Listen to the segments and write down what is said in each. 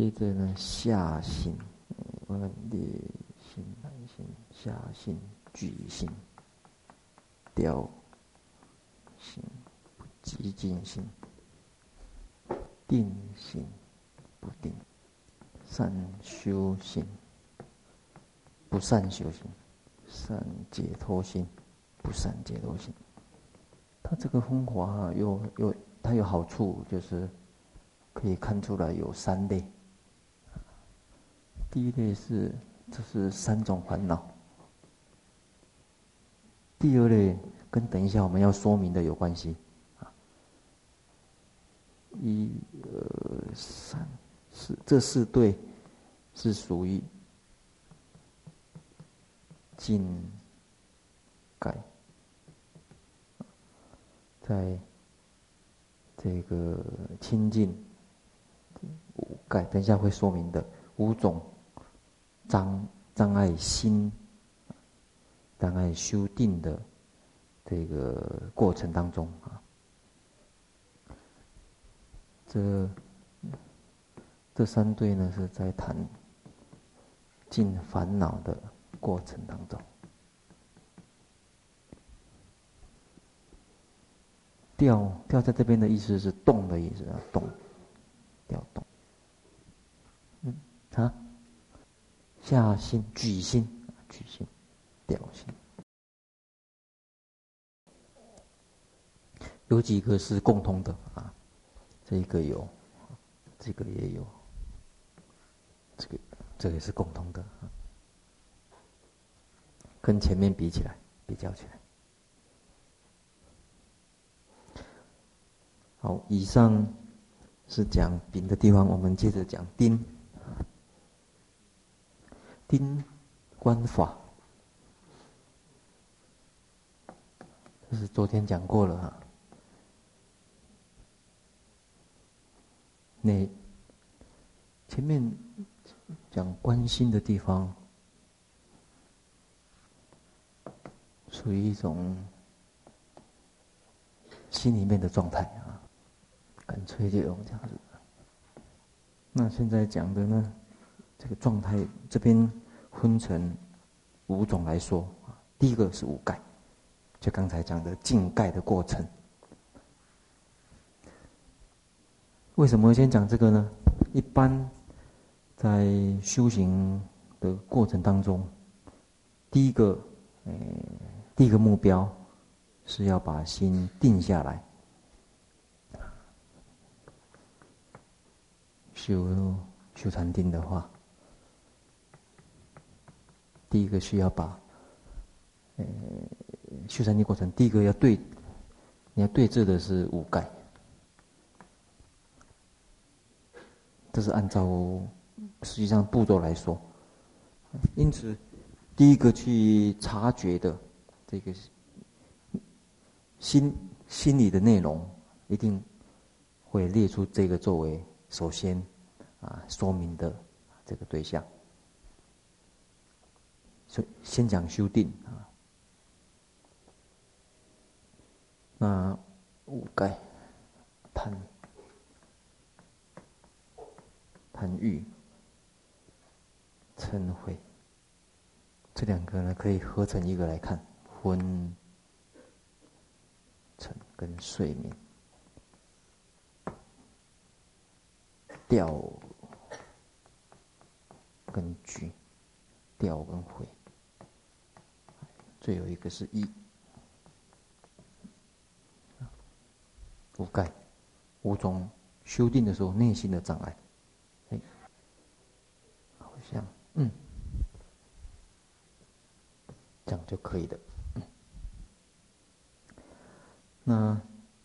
接着呢，下行，我们列行、来行、下行、举行、调行、激进行、定行、不定、善修行、不善修行、善解脱行、不善解脱行。它这个分法啊，有有它有好处，就是可以看出来有三类。第一类是，这是三种烦恼。第二类跟等一下我们要说明的有关系。啊，一、二、三、四，这四对是属于净盖，在这个清净五盖，等一下会说明的五种。障障碍心，障碍修定的这个过程当中啊，这这三对呢是在谈尽烦恼的过程当中，调调在这边的意思是动的意思啊，动，调动，嗯啊。下心举心，举心，调心，有几个是共通的啊？这个有，这个也有，这个这个也是共通的啊。跟前面比起来，比较起来，好，以上是讲丙的地方，我们接着讲丁。丁观法，这是昨天讲过了哈。那前面讲关心的地方，属于一种心里面的状态啊，干脆就用这样子。那现在讲的呢？这个状态这边分成五种来说啊，第一个是五盖，就刚才讲的净盖的过程。为什么先讲这个呢？一般在修行的过程当中，第一个，呃，第一个目标是要把心定下来，修修禅定的话。第一个需要把，呃，修禅定过程，第一个要对，你要对治的是五盖，这是按照实际上步骤来说，因此，第一个去察觉的这个心心理的内容，一定会列出这个作为首先啊说明的这个对象。所以先讲修定啊，那五盖、贪、贪欲、嗔恚，这两个呢可以合成一个来看，昏、沉跟睡眠，掉跟举，调跟慧。最后一个是一，五盖，五种修订的时候内心的障碍，哎，好像嗯，这样就可以的。那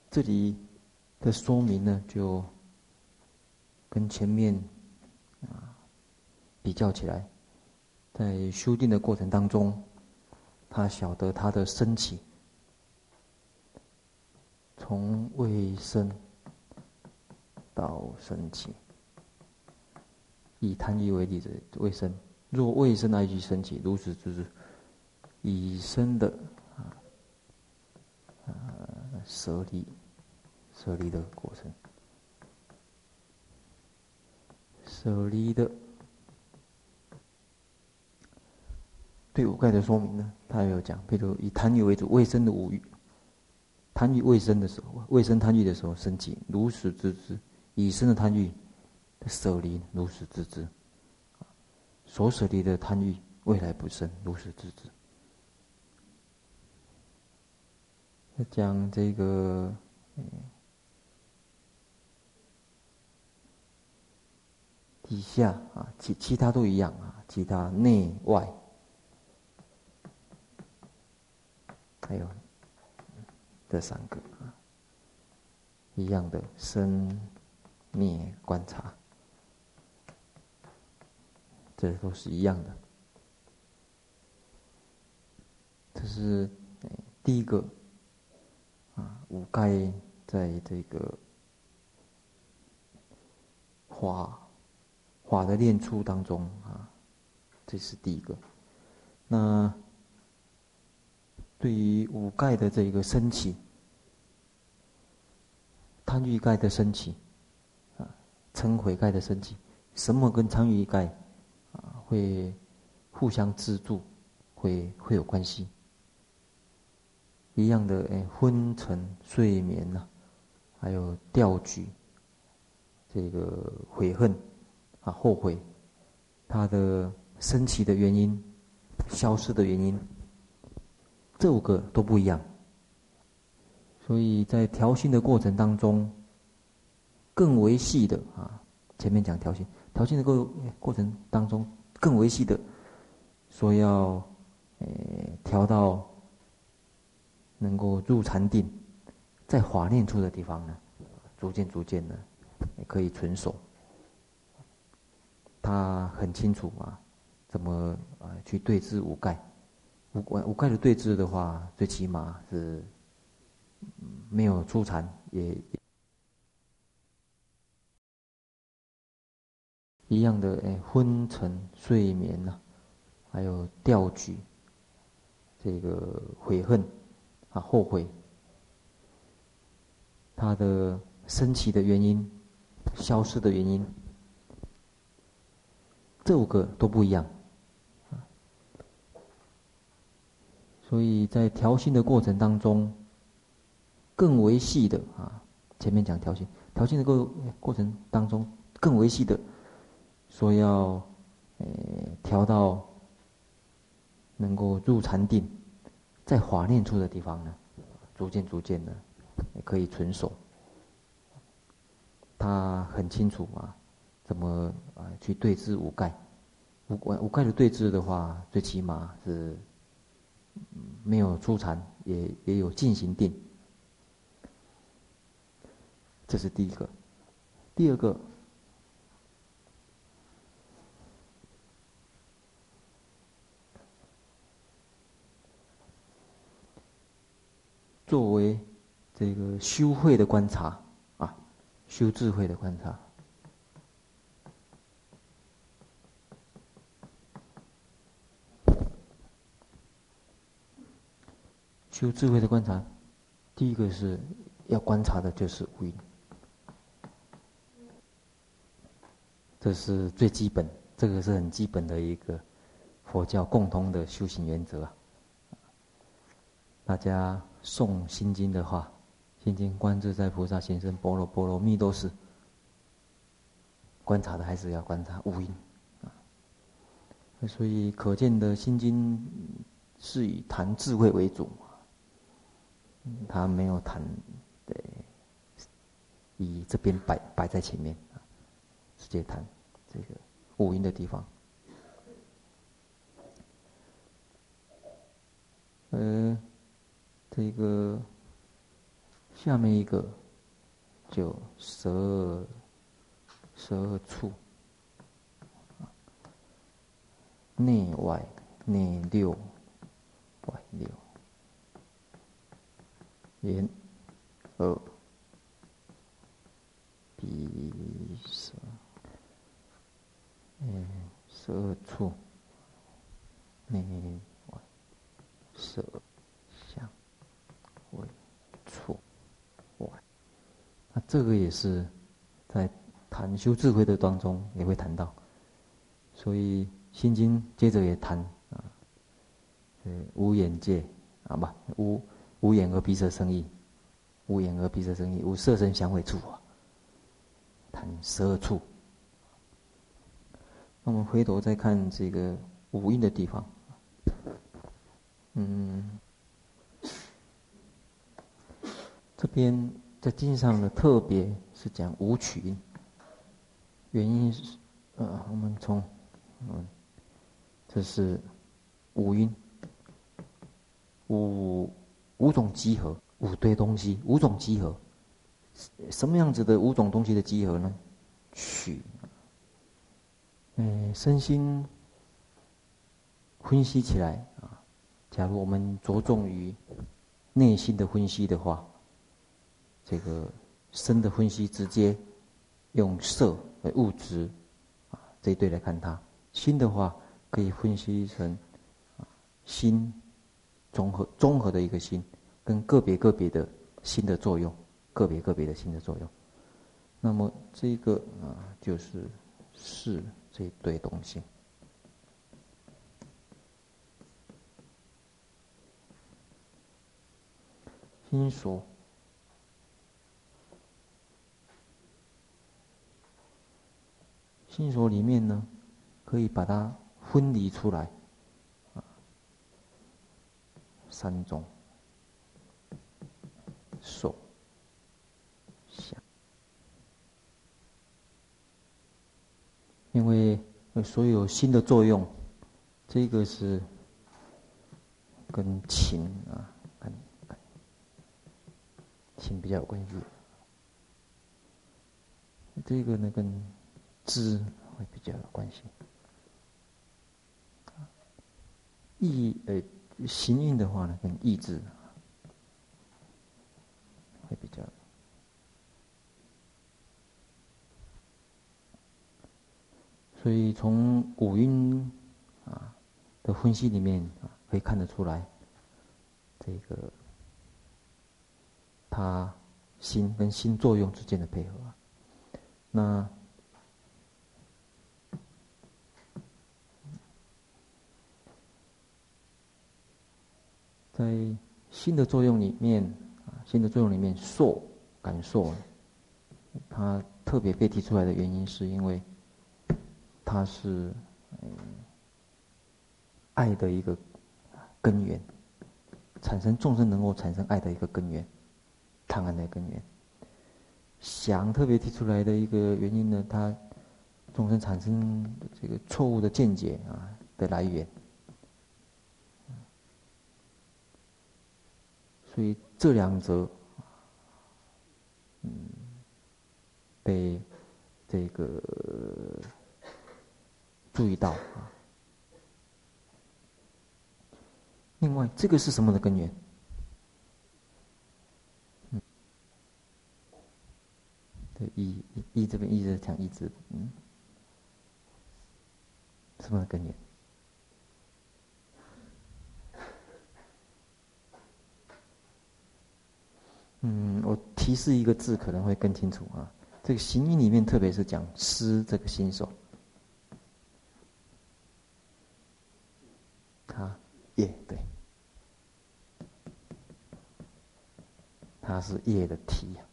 这里的说明呢，就跟前面啊比较起来，在修订的过程当中。他晓得他的升起，从未生到升起，以贪欲为例子，未生。若未生而去升起，如此就是以生的啊啊舍离舍离的过程，舍舍离的。对五盖的说明呢，他也有讲，比如以贪欲为主，卫生的五欲，贪欲卫生的时候，卫生贪欲的时候生起，如实知之；已生的贪欲舍离，如实知之。所舍离的贪欲未来不生，如实知之。讲这个，底下啊，其其他都一样啊，其他内外。还有这三个啊，一样的生灭观察，这都是一样的。这是第一个啊，五盖在这个法法的练出当中啊，这是第一个。那。对于五盖的这个升起，贪欲盖的升起，啊，嗔悔盖的升起，什么跟贪欲盖啊会互相资助，会会有关系？一样的，哎，昏沉、睡眠呐、还有掉举，这个悔恨啊，后悔，它的升起的原因，消失的原因。这五个都不一样，所以在调心的过程当中，更为细的啊，前面讲调心，调心的过过程当中更为细的，说要诶调到能够入禅定，在法念处的地方呢，逐渐逐渐的也可以纯熟。他很清楚啊，怎么啊去对治五盖。五五盖的对峙的话，最起码是没有出禅，也一样的。哎，昏沉、睡眠呐、还有掉举，这个悔恨啊，后悔，它的升起的原因、消失的原因，这五个都不一样。所以在调心的过程当中，更为细的啊，前面讲调心，调心的过过程当中更为细的，说要呃调到能够入禅定，在法念处的地方呢，逐渐逐渐的可以纯熟。他很清楚啊，怎么啊去对治五盖，五五盖的对治的话，最起码是。没有初禅，也也有进行定，这是第一个。第二个，作为这个修慧的观察啊，修智慧的观察。修智慧的观察，第一个是要观察的就是五蕴，这是最基本，这个是很基本的一个佛教共同的修行原则啊。大家诵心经的话，心经观自在菩萨行深般若波罗蜜多时，观察的还是要观察五蕴啊。所以可见的心经是以谈智慧为主。他没有谈，对，以这边摆摆在前面，直接谈这个五音的地方。呃，这个下面一个就十二十二处，内外内六，外六。眼、耳、鼻、舌，嗯，十二处，内外，色、香、味、触、外。那这个也是在谈修智慧的当中也会谈到，所以《心经》接着也谈啊，无眼界啊，不无无眼耳鼻舌身意，无眼耳鼻舌身意，无色声香味触啊，谈十二处。那我们回头再看这个五蕴的地方，嗯，这边在经上呢，特别是讲五取蕴，原因是，呃，我们从，嗯，这是五蕴，五五种集合，五堆东西，五种集合，什么样子的五种东西的集合呢？取。嗯，身心分析起来啊，假如我们着重于内心的分析的话，这个身的分析直接用色为物质啊这一对来看它；心的话可以分析成心综合综合的一个心，跟个别个别的心的作用，个别个别的心的作用。那么这个啊就是是。这一堆东西，心所，心所里面呢，可以把它分离出来，三种，所。因为所有心的作用，这个是跟情啊，跟情比较有关系。这个呢，跟知会比较有关系。意呃，行运的话呢，跟意志会比较。所以从五音啊的分析里面啊，可以看得出来，这个他心跟心作用之间的配合。那在心的作用里面啊，心的作用里面，受感受，它特别被提出来的原因，是因为。它是嗯爱的一个根源，产生众生能够产生爱的一个根源，贪爱的根源。想特别提出来的一个原因呢，它众生产生这个错误的见解啊的来源。所以这两者，嗯，被这个。注意到啊！另外，这个是什么的根源？嗯，对，意意这边一直在讲意志，嗯，什么的根源？嗯，我提示一个字可能会更清楚啊。这个行义里面，特别是讲思这个新手。他业对，他是业的体呀，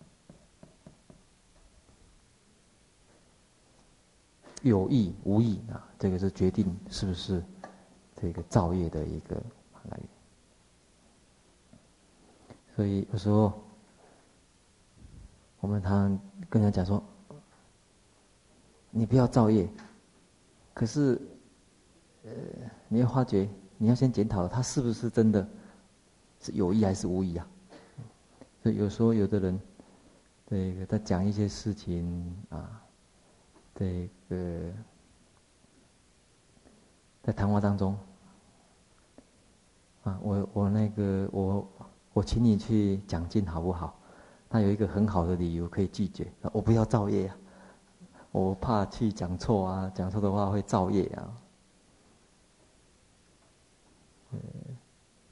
有意无意啊，这个是决定是不是这个造业的一个来源。所以有时候我们常常跟人讲说，你不要造业，可是呃，你要发觉。你要先检讨他是不是真的是有意还是无意啊？所以有时候有的人，这个他讲一些事情啊，这个在谈话当中啊，我我那个我我请你去讲经好不好？他有一个很好的理由可以拒绝，我不要造业啊，我怕去讲错啊，讲错的话会造业啊。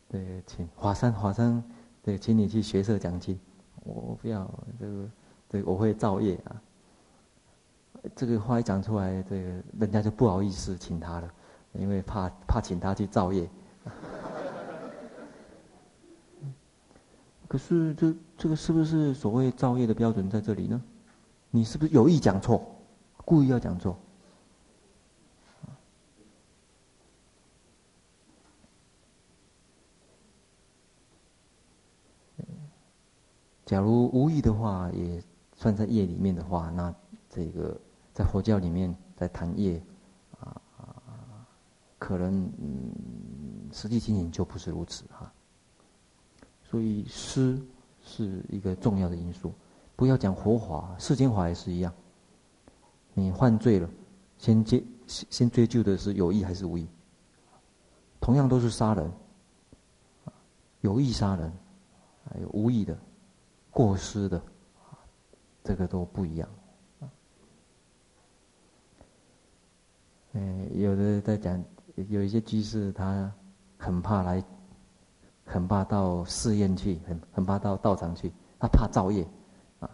对，请华山，华山，对，请你去学社讲经。我不要这个，对，我会造业啊。这个话一讲出来，这个人家就不好意思请他了，因为怕怕请他去造业。可是这这个是不是所谓造业的标准在这里呢？你是不是有意讲错，故意要讲错？假如无意的话，也算在业里面的话，那这个在佛教里面在谈业，啊，可能嗯，实际情形就不是如此哈。所以施是一个重要的因素，不要讲佛法，世间法也是一样。你犯罪了，先接先追究的是有意还是无意。同样都是杀人，有意杀人，还有无意的。过失的，这个都不一样。嗯，有的在讲，有一些居士他很怕来，很怕到寺院去，很很怕到道场去，他怕造业，啊，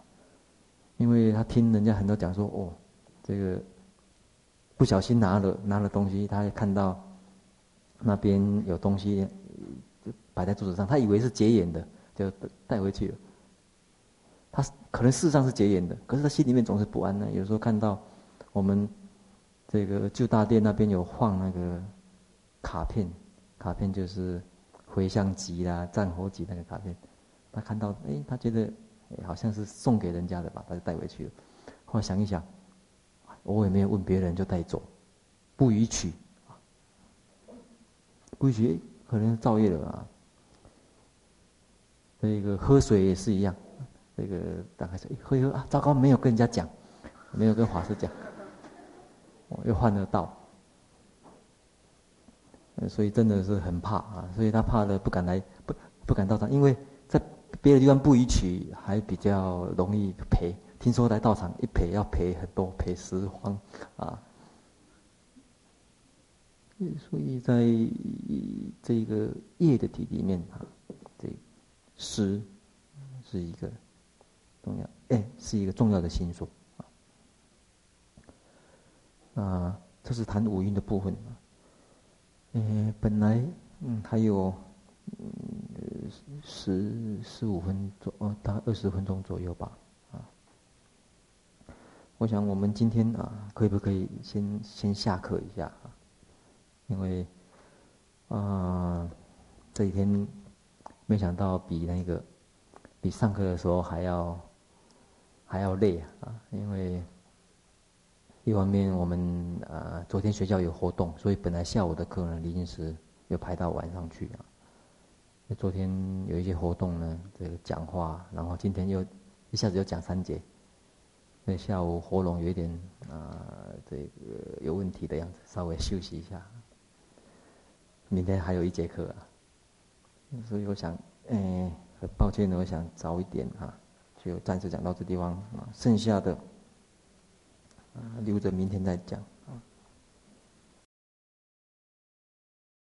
因为他听人家很多讲说，哦，这个不小心拿了拿了东西，他看到那边有东西摆在桌子上，他以为是结缘的，就带回去了。他可能事实上是结缘的，可是他心里面总是不安呢。有时候看到我们这个旧大殿那边有放那个卡片，卡片就是回向集啦、战火集那个卡片。他看到，哎，他觉得哎好像是送给人家的吧，他就带回去了。后来想一想，我也没有问别人，就带走，不予取，不予取，可能是造业了啊。这个喝水也是一样。这个打开水喝一喝啊，糟糕，没有跟人家讲，没有跟法师讲，我又换了道，所以真的是很怕啊，所以他怕的不敢来，不不敢到场，因为在别的地方不予取还比较容易赔，听说来道场一赔要赔很多，赔十方啊，所以在这个业的体里面啊，这十是一个。重要，哎，是一个重要的心数啊。啊，这是谈五蕴的部分啊。嗯，本来嗯还有嗯十十五分钟哦，大概二十分钟左右吧啊。我想我们今天啊，可以不可以先先下课一下啊？因为啊，这几天没想到比那个比上课的时候还要。还要累啊，因为一方面我们啊昨天学校有活动，所以本来下午的课呢临时又排到晚上去啊。昨天有一些活动呢，这个讲话，然后今天又一下子又讲三节，那下午喉咙有一点啊这个有问题的样子，稍微休息一下。明天还有一节课啊，所以我想，哎，很抱歉呢，我想早一点哈。就暂时讲到这地方啊，剩下的留着明天再讲。